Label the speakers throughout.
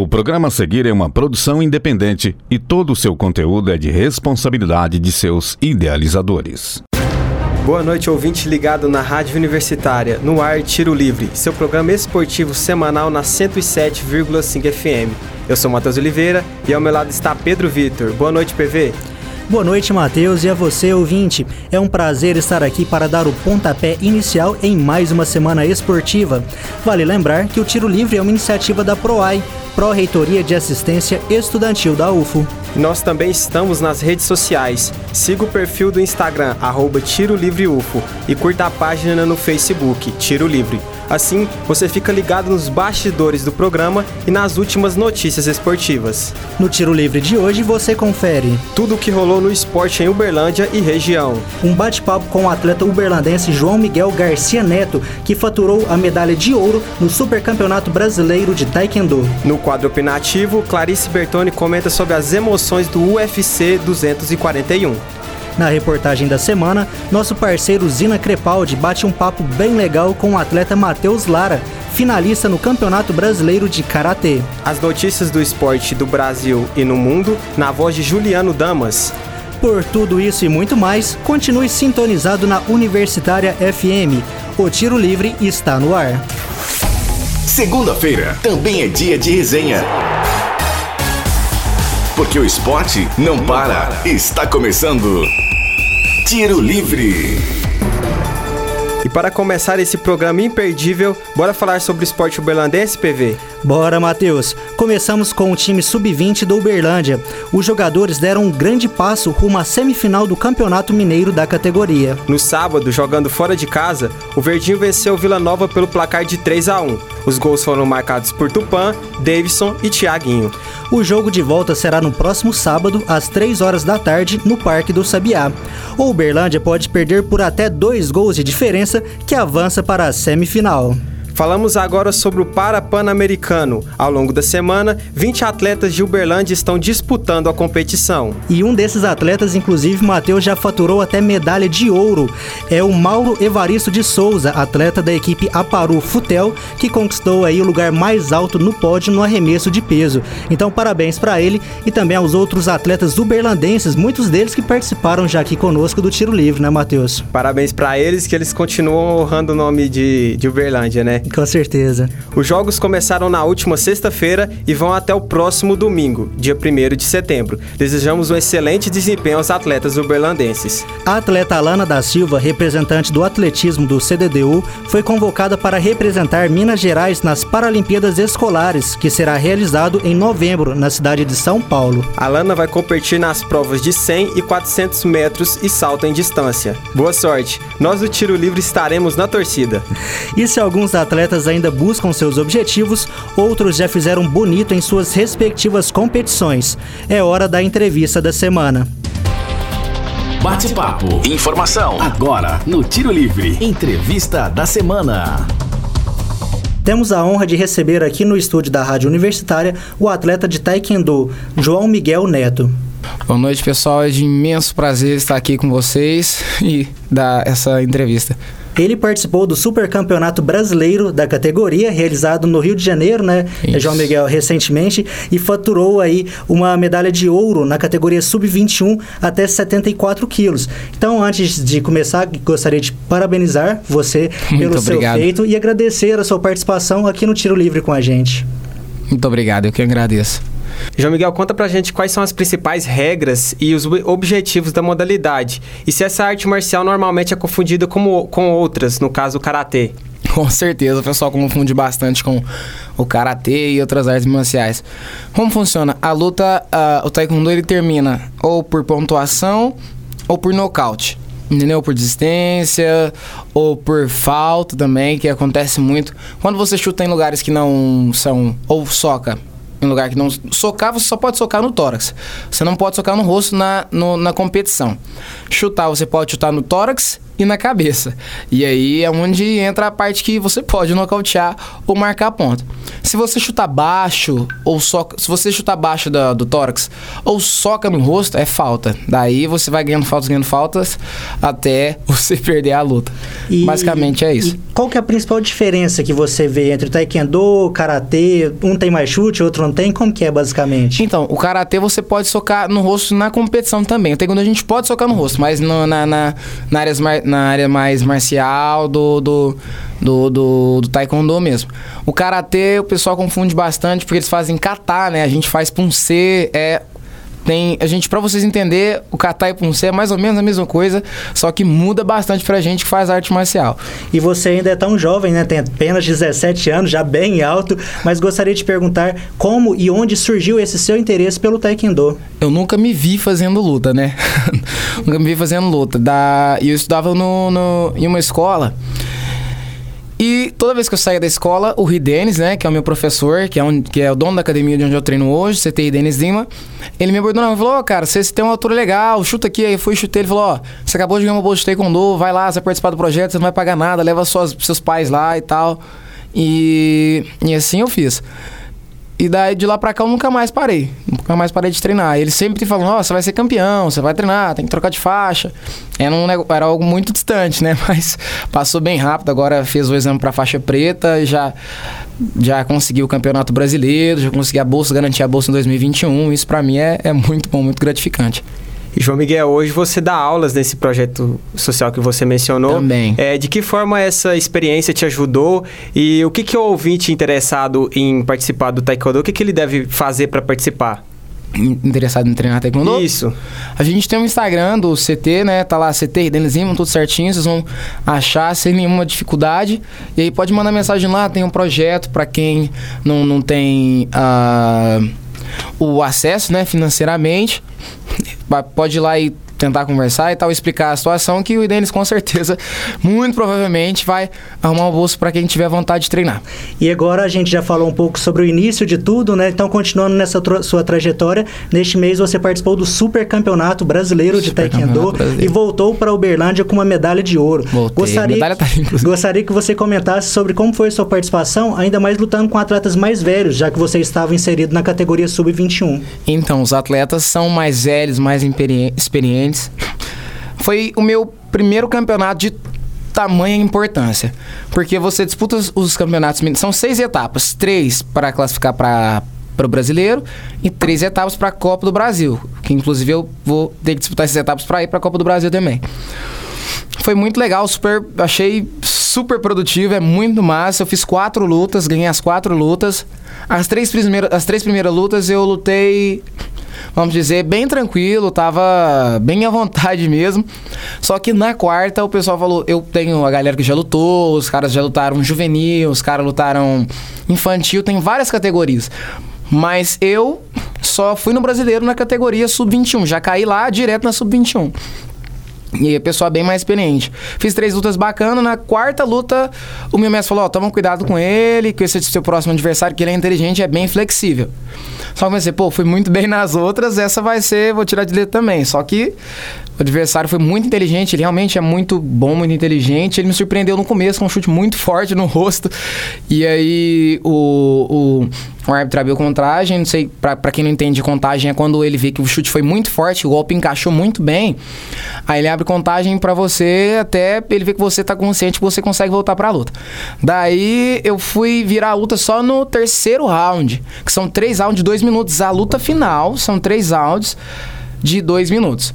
Speaker 1: O programa a seguir é uma produção independente e todo o seu conteúdo é de responsabilidade de seus idealizadores.
Speaker 2: Boa noite, ouvinte ligado na Rádio Universitária, no ar Tiro Livre, seu programa esportivo semanal na 107,5 FM. Eu sou Matheus Oliveira e ao meu lado está Pedro Vitor. Boa noite, PV.
Speaker 3: Boa noite, Matheus, e a você, ouvinte. É um prazer estar aqui para dar o pontapé inicial em mais uma semana esportiva. Vale lembrar que o Tiro Livre é uma iniciativa da PROAI, Pró-Reitoria de Assistência Estudantil da UFO.
Speaker 2: Nós também estamos nas redes sociais. Siga o perfil do Instagram, arroba Tiro Livre UFO, e curta a página no Facebook, Tiro Livre. Assim, você fica ligado nos bastidores do programa e nas últimas notícias esportivas.
Speaker 3: No Tiro Livre de hoje, você confere
Speaker 2: tudo o que rolou no esporte em Uberlândia e região.
Speaker 3: Um bate-papo com o atleta uberlandense João Miguel Garcia Neto, que faturou a medalha de ouro no Supercampeonato Brasileiro de Taekwondo.
Speaker 2: No quadro opinativo, Clarice Bertoni comenta sobre as emoções do UFC 241.
Speaker 3: Na reportagem da semana, nosso parceiro Zina Crepaldi bate um papo bem legal com o atleta Matheus Lara, finalista no Campeonato Brasileiro de Karatê.
Speaker 2: As notícias do esporte do Brasil e no mundo, na voz de Juliano Damas.
Speaker 3: Por tudo isso e muito mais, continue sintonizado na Universitária FM. O Tiro Livre está no ar.
Speaker 4: Segunda-feira também é dia de resenha. Porque o esporte não para. Está começando. Tiro Livre.
Speaker 2: E para começar esse programa imperdível, bora falar sobre o esporte uberlandense, PV?
Speaker 3: Bora, Matheus. Começamos com o time sub-20 do Uberlândia. Os jogadores deram um grande passo rumo à semifinal do Campeonato Mineiro da categoria.
Speaker 2: No sábado, jogando fora de casa, o Verdinho venceu o Vila Nova pelo placar de 3 a 1. Os gols foram marcados por Tupã, Davidson e Thiaguinho.
Speaker 3: O jogo de volta será no próximo sábado, às 3 horas da tarde, no Parque do Sabiá. O Uberlândia pode perder por até dois gols de diferença, que avança para a semifinal.
Speaker 2: Falamos agora sobre o Parapan-Americano. Ao longo da semana, 20 atletas de Uberlândia estão disputando a competição.
Speaker 3: E um desses atletas, inclusive, Matheus, já faturou até medalha de ouro. É o Mauro Evaristo de Souza, atleta da equipe Aparu Futel, que conquistou aí o lugar mais alto no pódio no arremesso de peso. Então, parabéns para ele e também aos outros atletas uberlandenses, muitos deles que participaram já aqui conosco do tiro livre, né, Matheus?
Speaker 2: Parabéns para eles que eles continuam honrando o nome de, de Uberlândia, né?
Speaker 3: Com certeza.
Speaker 2: Os jogos começaram na última sexta-feira e vão até o próximo domingo, dia 1 de setembro. Desejamos um excelente desempenho aos atletas uberlandenses.
Speaker 3: A atleta Alana da Silva, representante do atletismo do CDDU, foi convocada para representar Minas Gerais nas Paralimpíadas Escolares, que será realizado em novembro na cidade de São Paulo.
Speaker 2: Alana vai competir nas provas de 100 e 400 metros e salto em distância. Boa sorte! Nós do Tiro Livre estaremos na torcida.
Speaker 3: E se alguns atletas ainda buscam seus objetivos, outros já fizeram bonito em suas respectivas competições. É hora da entrevista da semana.
Speaker 4: Bate-papo. Informação. Agora, no Tiro Livre. Entrevista da semana.
Speaker 3: Temos a honra de receber aqui no estúdio da Rádio Universitária o atleta de Taekwondo, João Miguel Neto.
Speaker 5: Boa noite, pessoal. É de imenso prazer estar aqui com vocês e dar essa entrevista.
Speaker 3: Ele participou do Super Campeonato Brasileiro da categoria, realizado no Rio de Janeiro, né, Isso. João Miguel, recentemente, e faturou aí uma medalha de ouro na categoria Sub-21 até 74 quilos. Então, antes de começar, gostaria de parabenizar você Muito pelo obrigado. seu feito e agradecer a sua participação aqui no Tiro Livre com a gente.
Speaker 5: Muito obrigado, eu que agradeço.
Speaker 2: João Miguel, conta pra gente quais são as principais regras e os objetivos da modalidade. E se essa arte marcial normalmente é confundida com, com outras, no caso o karatê.
Speaker 5: Com certeza, o pessoal confunde bastante com o karatê e outras artes marciais. Como funciona? A luta, uh, o taekwondo ele termina ou por pontuação ou por nocaute. Entendeu? Por desistência ou por falta também, que acontece muito. Quando você chuta em lugares que não são. ou soca em lugar que não socar, você só pode socar no tórax. Você não pode socar no rosto na, no, na competição. Chutar, você pode chutar no tórax e na cabeça. E aí é onde entra a parte que você pode nocautear ou marcar ponto. Se você chutar baixo ou só, se você chutar baixo da, do tórax ou soca no rosto, é falta. Daí você vai ganhando faltas, ganhando faltas até você perder a luta.
Speaker 3: E-
Speaker 5: Basicamente é isso.
Speaker 3: qual que é a principal diferença que você vê entre o taekwondo, karatê, um tem mais chute, outro não tem? Como que é basicamente?
Speaker 5: Então, o karatê você pode socar no rosto na competição também. O taekwondo a gente pode socar no rosto, mas no- na, na, na, áreas mar- na área mais marcial do, do, do, do, do taekwondo mesmo. O karatê o pessoal confunde bastante porque eles fazem kata, né? A gente faz punse, é... Tem, a gente, pra vocês entenderem, o kata e punse é mais ou menos a mesma coisa, só que muda bastante pra gente que faz arte marcial.
Speaker 3: E você ainda é tão jovem, né? Tem apenas 17 anos, já bem alto, mas gostaria de perguntar como e onde surgiu esse seu interesse pelo taekwondo.
Speaker 5: Eu nunca me vi fazendo luta, né? nunca me vi fazendo luta. Da... Eu estudava no, no- em uma escola. E toda vez que eu saía da escola, o Ri Denis, né, que é o meu professor, que é, um, que é o dono da academia de onde eu treino hoje, CTI Denis Lima, ele me abordou e falou, ó, cara, você tem uma altura legal, chuta aqui. Aí eu fui, chutei, ele falou, ó, você acabou de ganhar uma bolsa de taekwondo, vai lá, você vai participar do projeto, você não vai pagar nada, leva suas, seus pais lá e tal. E, e assim eu fiz. E daí de lá pra cá eu nunca mais parei. Nunca mais parei de treinar. Ele sempre falou, ó, você vai ser campeão, você vai treinar, tem que trocar de faixa. Era, um, era algo muito distante, né? Mas passou bem rápido, agora fez o exame pra faixa preta, já, já consegui o campeonato brasileiro, já consegui a bolsa, garanti a bolsa em 2021. Isso pra mim é, é muito bom, muito gratificante.
Speaker 2: E João Miguel, hoje você dá aulas nesse projeto social que você mencionou.
Speaker 5: Também.
Speaker 2: É, de que forma essa experiência te ajudou e o que, que o ouvinte interessado em participar do Taekwondo, o que, que ele deve fazer para participar?
Speaker 5: In- Interessado em treinar taekwondo?
Speaker 2: Isso.
Speaker 5: A gente tem um Instagram do CT, né? Tá lá, CT Denizimo, tudo certinho. Vocês vão achar sem nenhuma dificuldade. E aí pode mandar mensagem lá. Tem um projeto para quem não, não tem ah, o acesso, né? Financeiramente. Pode ir lá e tentar conversar e tal, explicar a situação que o Denis com certeza, muito provavelmente, vai arrumar um bolso para quem tiver vontade de treinar.
Speaker 3: E agora a gente já falou um pouco sobre o início de tudo, né? Então, continuando nessa tro- sua trajetória, neste mês você participou do Super Campeonato Brasileiro de Taekwondo e voltou para Uberlândia com uma medalha de ouro.
Speaker 5: Voltei. A medalha tá
Speaker 3: gostaria que você comentasse sobre como foi sua participação, ainda mais lutando com atletas mais velhos, já que você estava inserido na categoria Sub-21.
Speaker 5: Então, os atletas são mais velhos, mais imperi- Foi o meu primeiro campeonato de tamanha importância. Porque você disputa os, os campeonatos. São seis etapas: três para classificar para o brasileiro e três etapas para a Copa do Brasil. Que inclusive eu vou ter que disputar essas etapas para ir para a Copa do Brasil também. Foi muito legal, super, achei super produtivo, é muito massa. Eu fiz quatro lutas, ganhei as quatro lutas. As três primeiras, as três primeiras lutas eu lutei, vamos dizer, bem tranquilo, tava bem à vontade mesmo. Só que na quarta o pessoal falou, eu tenho a galera que já lutou, os caras já lutaram juvenil, os caras lutaram infantil, tem várias categorias. Mas eu só fui no brasileiro na categoria sub-21, já caí lá direto na sub-21. E a pessoa bem mais experiente. Fiz três lutas bacanas. Na quarta luta, o meu mestre falou: Ó, toma cuidado com ele, que esse é seu próximo adversário, que ele é inteligente é bem flexível. Só que eu pensei, pô, fui muito bem nas outras, essa vai ser, vou tirar de letra também. Só que o adversário foi muito inteligente, ele realmente é muito bom, muito inteligente. Ele me surpreendeu no começo com um chute muito forte no rosto. E aí o, o, o árbitro abriu contagem. Não sei, pra, quem não entende, contagem é quando ele vê que o chute foi muito forte, o golpe encaixou muito bem. Aí ele abre contagem pra você até ele ver que você tá consciente que você consegue voltar pra luta. Daí eu fui virar a luta só no terceiro round, que são três rounds de dois minutos. A luta final são três rounds de dois minutos.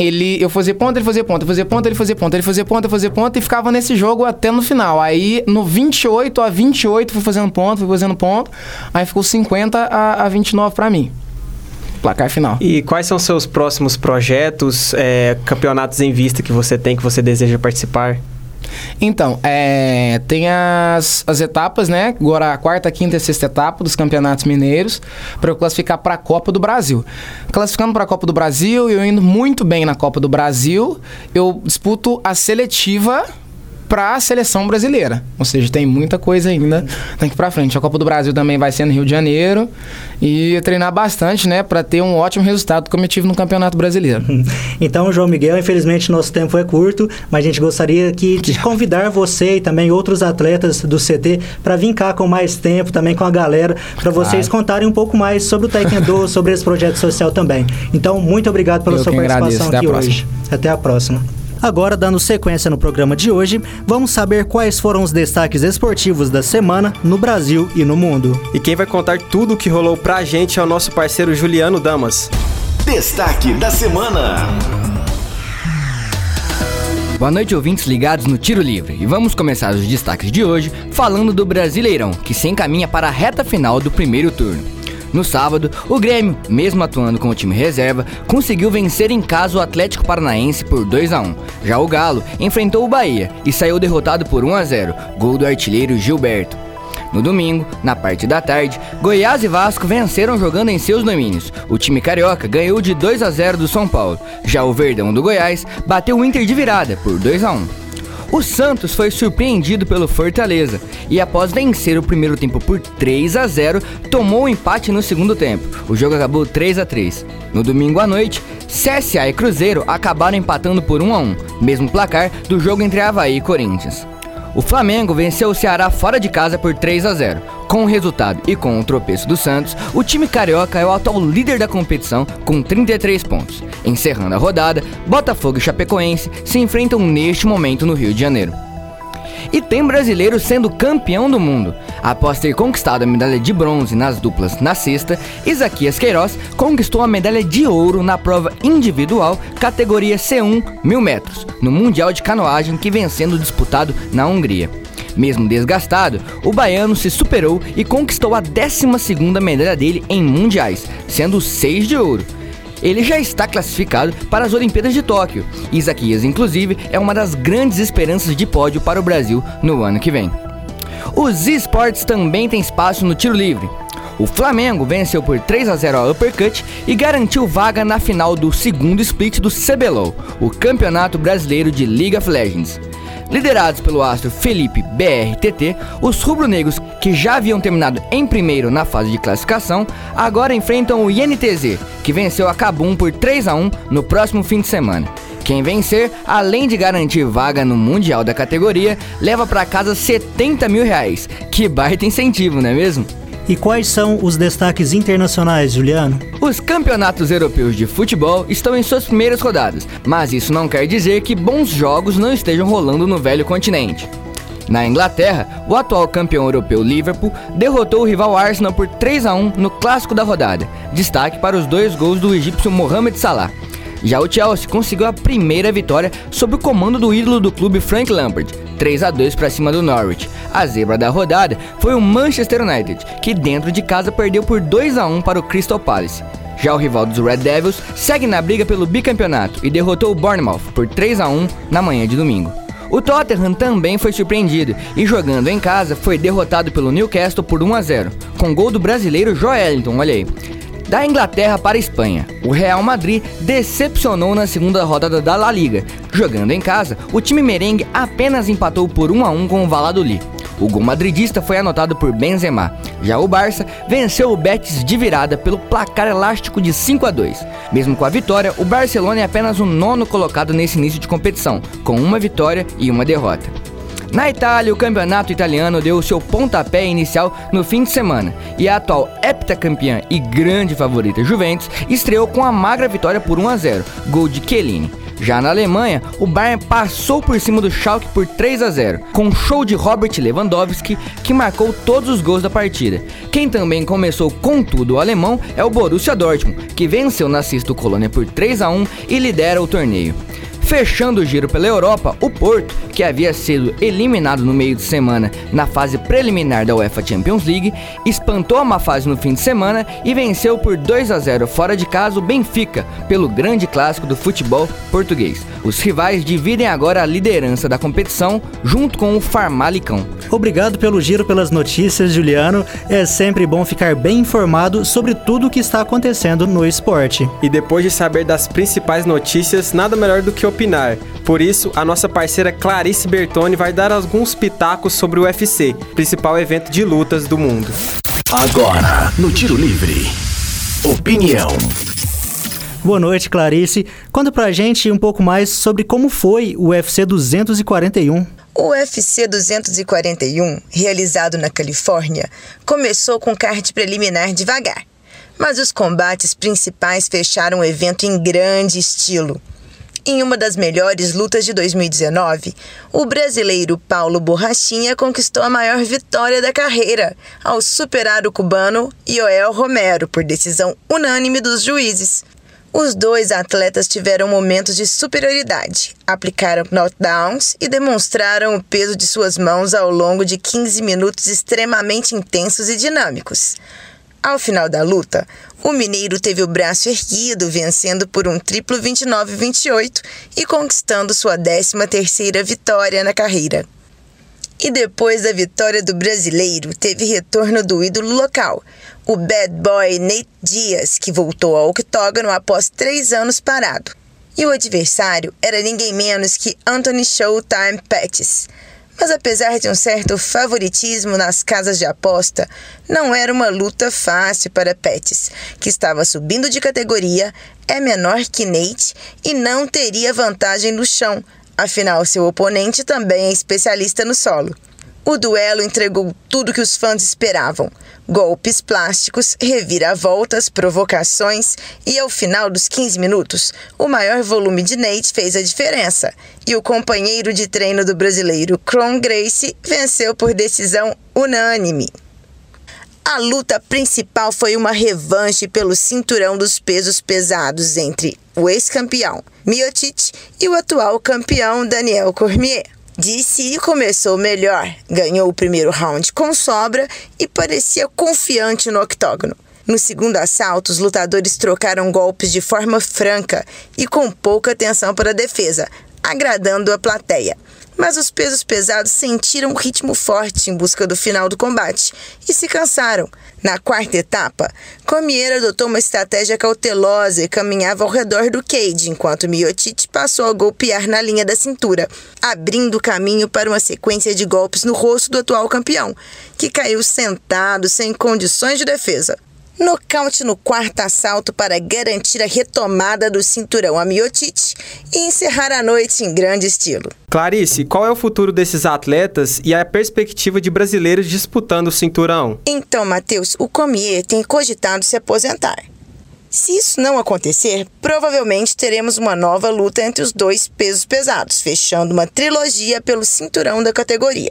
Speaker 5: Ele, eu fazia ponta, ele fazia ponta, fazia ponta, ele fazia ponta, ele fazia ponta, eu fazia ponta e ficava nesse jogo até no final. Aí no 28 a 28 fui fazendo ponto, fui fazendo ponto. Aí ficou 50 a, a 29 pra mim. Placar final.
Speaker 2: E quais são seus próximos projetos, é, campeonatos em vista que você tem, que você deseja participar?
Speaker 5: Então, é, tem as, as etapas, né? Agora a quarta, quinta e sexta etapa dos campeonatos mineiros para eu classificar para a Copa do Brasil. Classificando para a Copa do Brasil, eu indo muito bem na Copa do Brasil, eu disputo a seletiva para a seleção brasileira. Ou seja, tem muita coisa ainda daqui para frente. A Copa do Brasil também vai ser no Rio de Janeiro e treinar bastante, né, para ter um ótimo resultado como eu tive no Campeonato Brasileiro.
Speaker 3: Então, João Miguel, infelizmente nosso tempo é curto, mas a gente gostaria aqui de convidar você e também outros atletas do CT para vir cá com mais tempo, também com a galera, para vocês claro. contarem um pouco mais sobre o Taekwondo, sobre esse projeto social também. Então, muito obrigado pela eu sua participação aqui hoje. Até a próxima. Agora, dando sequência no programa de hoje, vamos saber quais foram os destaques esportivos da semana no Brasil e no mundo.
Speaker 2: E quem vai contar tudo o que rolou pra gente é o nosso parceiro Juliano Damas.
Speaker 4: Destaque da semana.
Speaker 6: Boa noite, ouvintes ligados no Tiro Livre. E vamos começar os destaques de hoje falando do Brasileirão, que se encaminha para a reta final do primeiro turno. No sábado, o Grêmio, mesmo atuando com o time reserva, conseguiu vencer em casa o Atlético Paranaense por 2 a 1. Já o Galo enfrentou o Bahia e saiu derrotado por 1 a 0, gol do artilheiro Gilberto. No domingo, na parte da tarde, Goiás e Vasco venceram jogando em seus domínios. O time carioca ganhou de 2 a 0 do São Paulo. Já o Verdão do Goiás bateu o Inter de virada por 2 a 1. O Santos foi surpreendido pelo Fortaleza e, após vencer o primeiro tempo por 3 a 0, tomou o um empate no segundo tempo. O jogo acabou 3 a 3. No domingo à noite, CSA e Cruzeiro acabaram empatando por 1 a 1, mesmo placar do jogo entre Havaí e Corinthians. O Flamengo venceu o Ceará fora de casa por 3 a 0. Com o resultado e com o tropeço do Santos, o time carioca é o atual líder da competição com 33 pontos. Encerrando a rodada, Botafogo e Chapecoense se enfrentam neste momento no Rio de Janeiro. E tem brasileiro sendo campeão do mundo. Após ter conquistado a medalha de bronze nas duplas na sexta, Isaquias Queiroz conquistou a medalha de ouro na prova individual categoria C1 mil metros, no Mundial de Canoagem que vem sendo disputado na Hungria. Mesmo desgastado, o baiano se superou e conquistou a 12 medalha dele em mundiais, sendo 6 de ouro ele já está classificado para as Olimpíadas de Tóquio. Isaquias, inclusive, é uma das grandes esperanças de pódio para o Brasil no ano que vem. Os esportes também têm espaço no tiro livre. O Flamengo venceu por 3 a 0 a Uppercut e garantiu vaga na final do segundo split do CBLOL, o Campeonato Brasileiro de League of Legends. Liderados pelo astro Felipe BRTT, os rubro-negros, que já haviam terminado em primeiro na fase de classificação, agora enfrentam o INTZ, que venceu a Cabum por 3 a 1 no próximo fim de semana. Quem vencer, além de garantir vaga no Mundial da categoria, leva para casa 70 mil reais. Que baita incentivo, não é mesmo?
Speaker 3: E quais são os destaques internacionais, Juliano?
Speaker 6: Os campeonatos europeus de futebol estão em suas primeiras rodadas, mas isso não quer dizer que bons jogos não estejam rolando no velho continente. Na Inglaterra, o atual campeão europeu Liverpool derrotou o rival Arsenal por 3 a 1 no clássico da rodada. Destaque para os dois gols do egípcio Mohamed Salah. Já o Chelsea conseguiu a primeira vitória sob o comando do ídolo do clube Frank Lampard, 3 a 2 para cima do Norwich. A zebra da rodada foi o Manchester United, que dentro de casa perdeu por 2 a 1 para o Crystal Palace. Já o rival dos Red Devils segue na briga pelo bicampeonato e derrotou o Bournemouth por 3 a 1 na manhã de domingo. O Tottenham também foi surpreendido e jogando em casa foi derrotado pelo Newcastle por 1 a 0, com gol do brasileiro Joelinton, olha aí. Da Inglaterra para a Espanha, o Real Madrid decepcionou na segunda rodada da La Liga. Jogando em casa, o time merengue apenas empatou por 1 a 1 com o Valladolid. O gol madridista foi anotado por Benzema. Já o Barça venceu o Betis de virada pelo placar elástico de 5 a 2. Mesmo com a vitória, o Barcelona é apenas o nono colocado nesse início de competição, com uma vitória e uma derrota. Na Itália, o campeonato italiano deu seu pontapé inicial no fim de semana e a atual heptacampeã e grande favorita Juventus estreou com a magra vitória por 1 a 0, gol de Chiellini. Já na Alemanha, o Bayern passou por cima do Schalke por 3 a 0, com um show de Robert Lewandowski, que marcou todos os gols da partida. Quem também começou com tudo o alemão é o Borussia Dortmund, que venceu na Cisto Colônia por 3 a 1 e lidera o torneio. Fechando o giro pela Europa, o Porto, que havia sido eliminado no meio de semana na fase preliminar da UEFA Champions League, espantou a má fase no fim de semana e venceu por 2 a 0 fora de casa o Benfica, pelo grande clássico do futebol português. Os rivais dividem agora a liderança da competição junto com o Farmalicão.
Speaker 3: Obrigado pelo giro pelas notícias, Juliano. É sempre bom ficar bem informado sobre tudo o que está acontecendo no esporte.
Speaker 2: E depois de saber das principais notícias, nada melhor do que opinar. Por isso, a nossa parceira Clarice Bertoni vai dar alguns pitacos sobre o UFC, principal evento de lutas do mundo.
Speaker 4: Agora, no Tiro Livre. Opinião.
Speaker 3: Boa noite, Clarice. Conta pra gente um pouco mais sobre como foi o UFC 241.
Speaker 7: O UFC 241, realizado na Califórnia, começou com card preliminar devagar, mas os combates principais fecharam o evento em grande estilo. Em uma das melhores lutas de 2019, o brasileiro Paulo Borrachinha conquistou a maior vitória da carreira, ao superar o cubano Joel Romero por decisão unânime dos juízes. Os dois atletas tiveram momentos de superioridade, aplicaram knockdowns e demonstraram o peso de suas mãos ao longo de 15 minutos extremamente intensos e dinâmicos. Ao final da luta, o mineiro teve o braço erguido, vencendo por um triplo 29-28 e conquistando sua 13ª vitória na carreira. E depois da vitória do brasileiro, teve retorno do ídolo local, o bad boy Nate Diaz, que voltou ao octógono após três anos parado. E o adversário era ninguém menos que Anthony Showtime Pettis. Mas apesar de um certo favoritismo nas casas de aposta, não era uma luta fácil para Pettis, que estava subindo de categoria, é menor que Nate e não teria vantagem no chão, afinal seu oponente também é especialista no solo. O duelo entregou tudo que os fãs esperavam: golpes plásticos, reviravoltas, provocações e, ao final dos 15 minutos, o maior volume de Nate fez a diferença e o companheiro de treino do brasileiro, Cron Grace, venceu por decisão unânime. A luta principal foi uma revanche pelo cinturão dos pesos pesados entre o ex-campeão Miocic e o atual campeão Daniel Cormier. DC começou melhor, ganhou o primeiro round com sobra e parecia confiante no octógono. No segundo assalto, os lutadores trocaram golpes de forma franca e com pouca atenção para a defesa, agradando a plateia mas os pesos pesados sentiram um ritmo forte em busca do final do combate e se cansaram. Na quarta etapa, Comier adotou uma estratégia cautelosa e caminhava ao redor do cage, enquanto Miocic passou a golpear na linha da cintura, abrindo caminho para uma sequência de golpes no rosto do atual campeão, que caiu sentado sem condições de defesa. Nocaute no quarto assalto para garantir a retomada do cinturão a Miocic e encerrar a noite em grande estilo.
Speaker 2: Clarice, qual é o futuro desses atletas e a perspectiva de brasileiros disputando o cinturão?
Speaker 7: Então, Matheus, o Comier tem cogitado se aposentar. Se isso não acontecer, provavelmente teremos uma nova luta entre os dois pesos pesados, fechando uma trilogia pelo cinturão da categoria.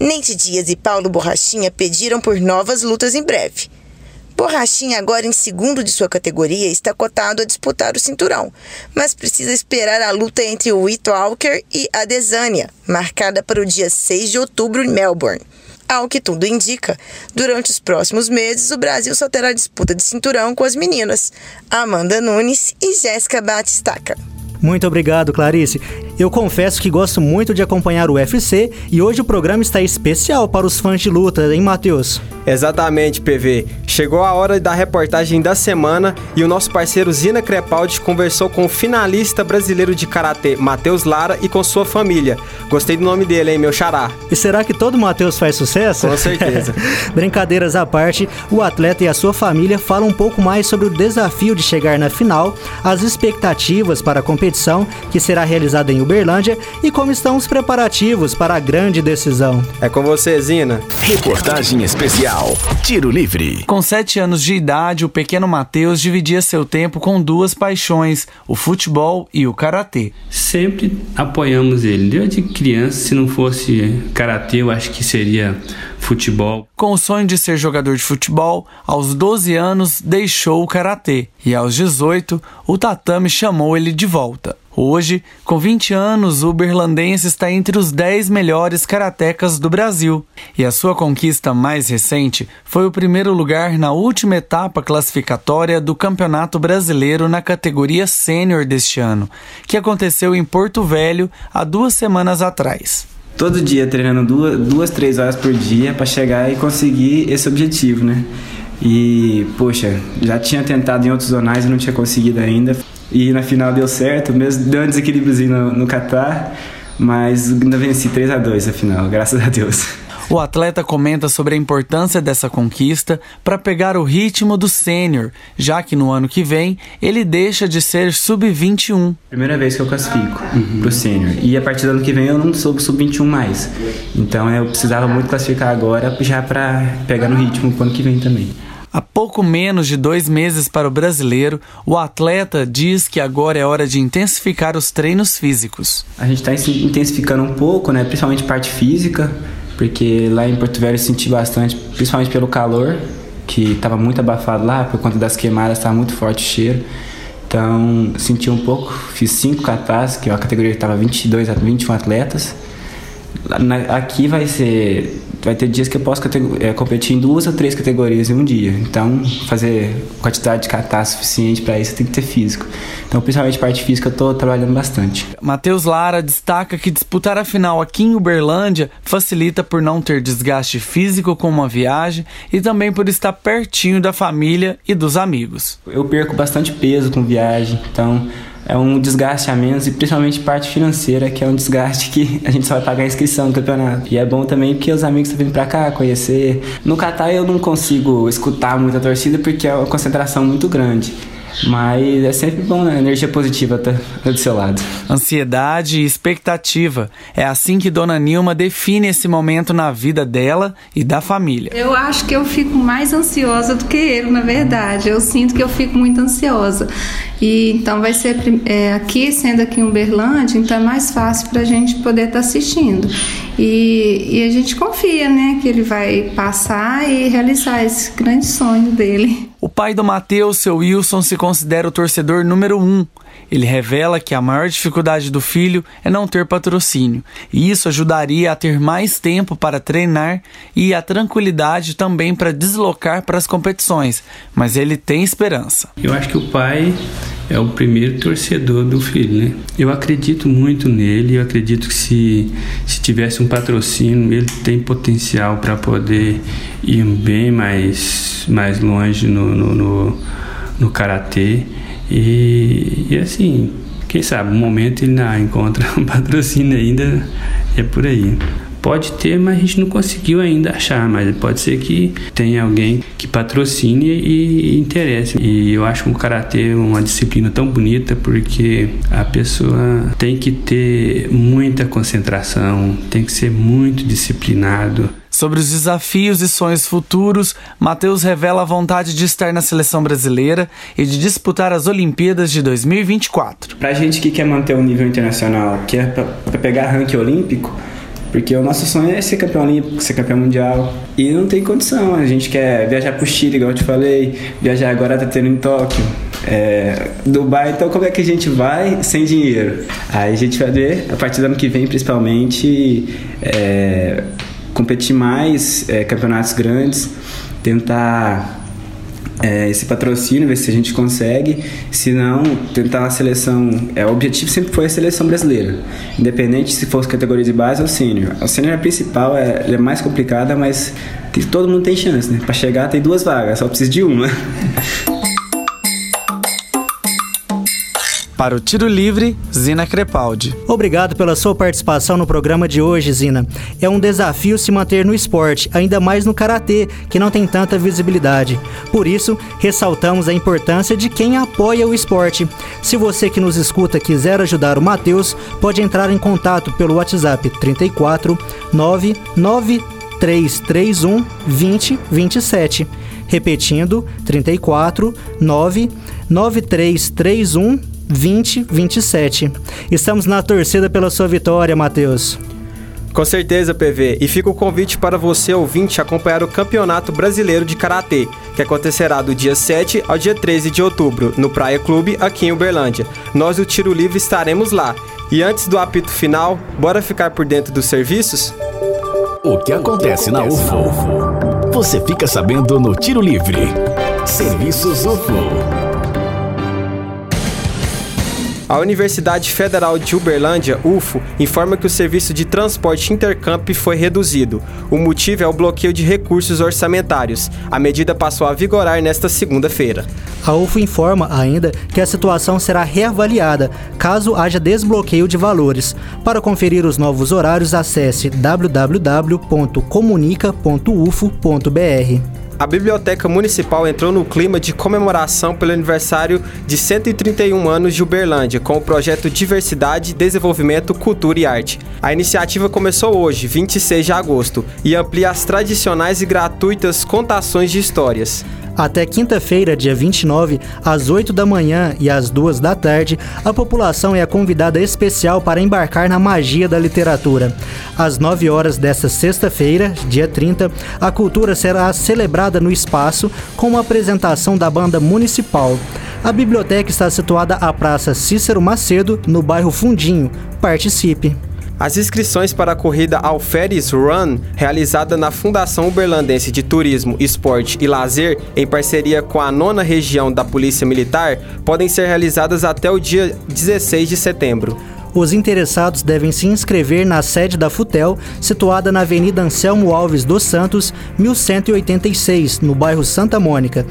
Speaker 7: Nate Dias e Paulo Borrachinha pediram por novas lutas em breve. Borrachinha, agora em segundo de sua categoria, está cotado a disputar o cinturão, mas precisa esperar a luta entre o Whit Walker e a Desânia, marcada para o dia 6 de outubro em Melbourne. Ao que tudo indica, durante os próximos meses o Brasil só terá disputa de cinturão com as meninas Amanda Nunes e Jéssica Batistaca.
Speaker 3: Muito obrigado, Clarice. Eu confesso que gosto muito de acompanhar o UFC e hoje o programa está especial para os fãs de luta, hein, Matheus?
Speaker 2: Exatamente, PV. Chegou a hora da reportagem da semana e o nosso parceiro Zina Crepaldi conversou com o finalista brasileiro de karatê, Matheus Lara, e com sua família. Gostei do nome dele, hein, meu xará.
Speaker 3: E será que todo Matheus faz sucesso?
Speaker 2: Com certeza.
Speaker 3: Brincadeiras à parte, o atleta e a sua família falam um pouco mais sobre o desafio de chegar na final, as expectativas para a competição que será realizada em Uberlândia e como estão os preparativos para a grande decisão.
Speaker 2: É com você, Zina.
Speaker 4: Reportagem especial. Tiro Livre.
Speaker 8: Com sete anos de idade, o pequeno Matheus dividia seu tempo com duas paixões, o futebol e o karatê.
Speaker 9: Sempre apoiamos ele. Desde criança, se não fosse karatê, eu acho que seria futebol.
Speaker 8: Com o sonho de ser jogador de futebol, aos 12 anos deixou o karatê e aos 18 o tatame chamou ele de volta. Hoje, com 20 anos, o berlandense está entre os 10 melhores karatecas do Brasil. E a sua conquista mais recente foi o primeiro lugar na última etapa classificatória do Campeonato Brasileiro na categoria sênior deste ano, que aconteceu em Porto Velho há duas semanas atrás
Speaker 9: todo dia treinando duas, duas três horas por dia para chegar e conseguir esse objetivo, né? E, poxa, já tinha tentado em outros zonais e não tinha conseguido ainda.
Speaker 10: E na final deu certo, mesmo deu um desequilíbriozinho no, no Qatar, mas ainda venci 3 a 2 a final, graças a Deus.
Speaker 8: O atleta comenta sobre a importância dessa conquista para pegar o ritmo do sênior, já que no ano que vem ele deixa de ser sub-21.
Speaker 10: Primeira vez que eu classifico uhum. pro sênior. E a partir do ano que vem eu não sou sub-21 mais. Então eu precisava muito classificar agora já para pegar no ritmo pro ano que vem também.
Speaker 8: Há pouco menos de dois meses para o brasileiro, o atleta diz que agora é hora de intensificar os treinos físicos.
Speaker 10: A gente está intensificando um pouco, né? principalmente parte física porque lá em Porto Velho eu senti bastante, principalmente pelo calor, que estava muito abafado lá, por conta das queimadas, estava muito forte o cheiro. Então, senti um pouco, fiz cinco catas, que é a categoria estava 22 a 21 atletas. Aqui vai ser vai ter dias que eu posso é, competir em duas ou três categorias em um dia. Então, fazer quantidade de catar suficiente para isso tem que ter físico. Então, principalmente parte física, eu estou trabalhando bastante.
Speaker 8: Matheus Lara destaca que disputar a final aqui em Uberlândia facilita por não ter desgaste físico com uma viagem e também por estar pertinho da família e dos amigos.
Speaker 10: Eu perco bastante peso com viagem, então é um desgaste a menos e principalmente parte financeira, que é um desgaste que a gente só vai pagar a inscrição do campeonato. E é bom também porque os amigos estão vindo pra cá conhecer. No Catar eu não consigo escutar muita torcida porque é uma concentração muito grande. Mas é sempre bom, né? Energia positiva tá, tá do seu lado.
Speaker 8: Ansiedade e expectativa. É assim que Dona Nilma define esse momento na vida dela e da família.
Speaker 11: Eu acho que eu fico mais ansiosa do que ele, na verdade. Eu sinto que eu fico muito ansiosa. E então vai ser é, aqui, sendo aqui em Uberlândia, então é mais fácil para a gente poder estar tá assistindo. E, e a gente confia, né, que ele vai passar e realizar esse grande sonho dele.
Speaker 8: O pai do Matheus, seu Wilson, se considera o torcedor número um. Ele revela que a maior dificuldade do filho é não ter patrocínio, e isso ajudaria a ter mais tempo para treinar e a tranquilidade também para deslocar para as competições, mas ele tem esperança.
Speaker 9: Eu acho que o pai é o primeiro torcedor do filho, né? Eu acredito muito nele, eu acredito que se, se tivesse um patrocínio, ele tem potencial para poder ir bem mais, mais longe no, no, no, no karatê. E, e assim, quem sabe, um momento ele não encontra um patrocínio ainda, é por aí. Pode ter, mas a gente não conseguiu ainda achar, mas pode ser que tenha alguém que patrocine e, e interesse. E eu acho o karatê uma disciplina tão bonita porque a pessoa tem que ter muita concentração, tem que ser muito disciplinado.
Speaker 8: Sobre os desafios e sonhos futuros, Matheus revela a vontade de estar na seleção brasileira e de disputar as Olimpíadas de 2024.
Speaker 10: Pra gente que quer manter o nível internacional, quer é pegar ranking olímpico, porque o nosso sonho é ser campeão olímpico, ser campeão mundial. E não tem condição. A gente quer viajar pro Chile, igual eu te falei. Viajar agora tá tendo em Tóquio. É, Dubai, então como é que a gente vai sem dinheiro? Aí a gente vai ver, a partir do ano que vem, principalmente, é, competir mais é, campeonatos grandes, tentar é, esse patrocínio, ver se a gente consegue. Se não, tentar a seleção. É, o objetivo sempre foi a seleção brasileira, independente se fosse categoria de base ou sênior. A sênior é a principal, é, é mais complicada, mas todo mundo tem chance, né? Para chegar tem duas vagas, só precisa de uma.
Speaker 8: Para o Tiro Livre, Zina Crepaldi.
Speaker 3: Obrigado pela sua participação no programa de hoje, Zina. É um desafio se manter no esporte, ainda mais no karatê, que não tem tanta visibilidade. Por isso, ressaltamos a importância de quem apoia o esporte. Se você que nos escuta quiser ajudar o Matheus, pode entrar em contato pelo WhatsApp 34 99 331 2027. Repetindo, 34 99331 2027. Estamos na torcida pela sua vitória, Matheus.
Speaker 2: Com certeza, PV. E fica o convite para você, ouvinte, acompanhar o Campeonato Brasileiro de Karatê, que acontecerá do dia 7 ao dia 13 de outubro, no Praia Clube, aqui em Uberlândia. Nós, do Tiro Livre, estaremos lá. E antes do apito final, bora ficar por dentro dos serviços?
Speaker 4: O que acontece na UFO? Você fica sabendo no Tiro Livre. Serviços UFO.
Speaker 2: A Universidade Federal de Uberlândia, UFO, informa que o serviço de transporte intercamp foi reduzido. O motivo é o bloqueio de recursos orçamentários. A medida passou a vigorar nesta segunda-feira.
Speaker 3: A UFO informa ainda que a situação será reavaliada caso haja desbloqueio de valores. Para conferir os novos horários, acesse www.comunica.ufo.br.
Speaker 2: A Biblioteca Municipal entrou no clima de comemoração pelo aniversário de 131 anos de Uberlândia, com o projeto Diversidade, Desenvolvimento, Cultura e Arte. A iniciativa começou hoje, 26 de agosto, e amplia as tradicionais e gratuitas contações de histórias.
Speaker 3: Até quinta-feira, dia 29, às 8 da manhã e às 2 da tarde, a população é convidada especial para embarcar na magia da literatura. Às 9 horas desta sexta-feira, dia 30, a cultura será celebrada no espaço com uma apresentação da banda municipal. A biblioteca está situada à Praça Cícero Macedo, no bairro Fundinho. Participe!
Speaker 2: As inscrições para a corrida Alferes Run, realizada na Fundação Uberlandense de Turismo, Esporte e Lazer, em parceria com a nona região da Polícia Militar, podem ser realizadas até o dia 16 de setembro.
Speaker 3: Os interessados devem se inscrever na sede da FUTEL, situada na Avenida Anselmo Alves dos Santos, 1186, no bairro Santa Mônica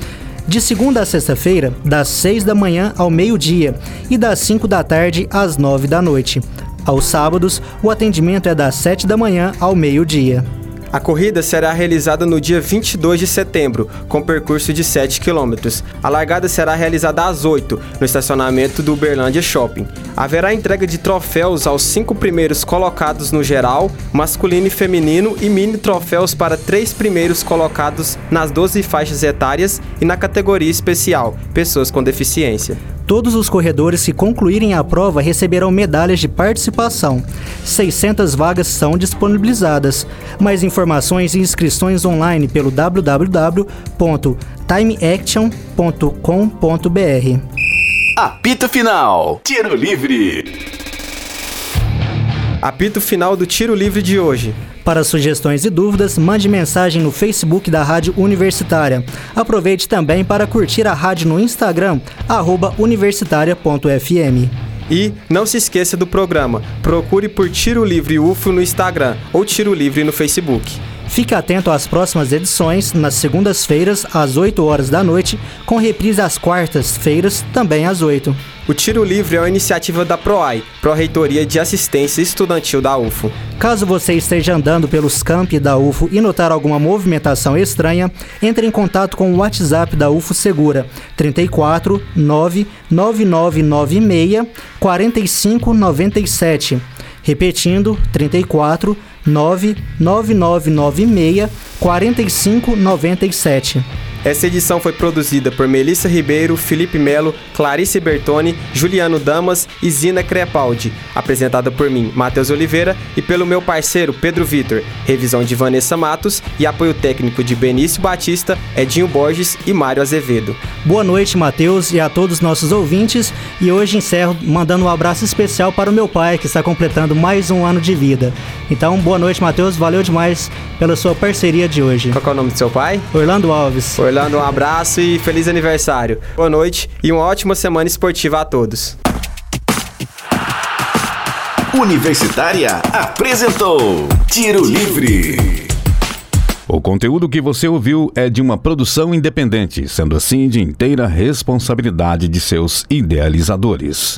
Speaker 3: de segunda a sexta-feira, das 6 da manhã ao meio-dia e das 5 da tarde às 9 da noite. Aos sábados, o atendimento é das 7 da manhã ao meio-dia.
Speaker 2: A corrida será realizada no dia 22 de setembro, com percurso de 7 km. A largada será realizada às 8, no estacionamento do Uberlândia Shopping. Haverá entrega de troféus aos cinco primeiros colocados no geral, masculino e feminino, e mini troféus para três primeiros colocados nas 12 faixas etárias e na categoria especial, pessoas com deficiência.
Speaker 3: Todos os corredores que concluírem a prova receberão medalhas de participação. 600 vagas são disponibilizadas. Mais informações e inscrições online pelo www.timeaction.com.br.
Speaker 4: Apito Final. Tiro livre.
Speaker 2: Apito final do tiro livre de hoje.
Speaker 3: Para sugestões e dúvidas, mande mensagem no Facebook da Rádio Universitária. Aproveite também para curtir a rádio no Instagram, universitária.fm.
Speaker 2: E não se esqueça do programa. Procure por Tiro Livre UFO no Instagram ou Tiro Livre no Facebook.
Speaker 3: Fique atento às próximas edições, nas segundas-feiras, às 8 horas da noite, com reprise às quartas-feiras, também às 8.
Speaker 2: O Tiro Livre é uma iniciativa da PROAI, Pró-Reitoria de Assistência Estudantil da UFO.
Speaker 3: Caso você esteja andando pelos campi da UFO e notar alguma movimentação estranha, entre em contato com o WhatsApp da UFO Segura, 34 99996 4597. Repetindo, 34 99996 4597.
Speaker 2: Essa edição foi produzida por Melissa Ribeiro, Felipe Melo, Clarice Bertoni, Juliano Damas e Zina Crepaldi. Apresentada por mim, Matheus Oliveira, e pelo meu parceiro Pedro Vitor. Revisão de Vanessa Matos e apoio técnico de Benício Batista, Edinho Borges e Mário Azevedo.
Speaker 3: Boa noite, Matheus, e a todos os nossos ouvintes. E hoje encerro mandando um abraço especial para o meu pai, que está completando mais um ano de vida. Então, boa noite, Matheus. Valeu demais pela sua parceria de hoje.
Speaker 2: Qual é o nome do seu pai?
Speaker 3: Orlando Alves.
Speaker 2: Orlando Orlando, um abraço e feliz aniversário. Boa noite e uma ótima semana esportiva a todos.
Speaker 4: Universitária apresentou Tiro Livre.
Speaker 1: O conteúdo que você ouviu é de uma produção independente, sendo assim de inteira responsabilidade de seus idealizadores.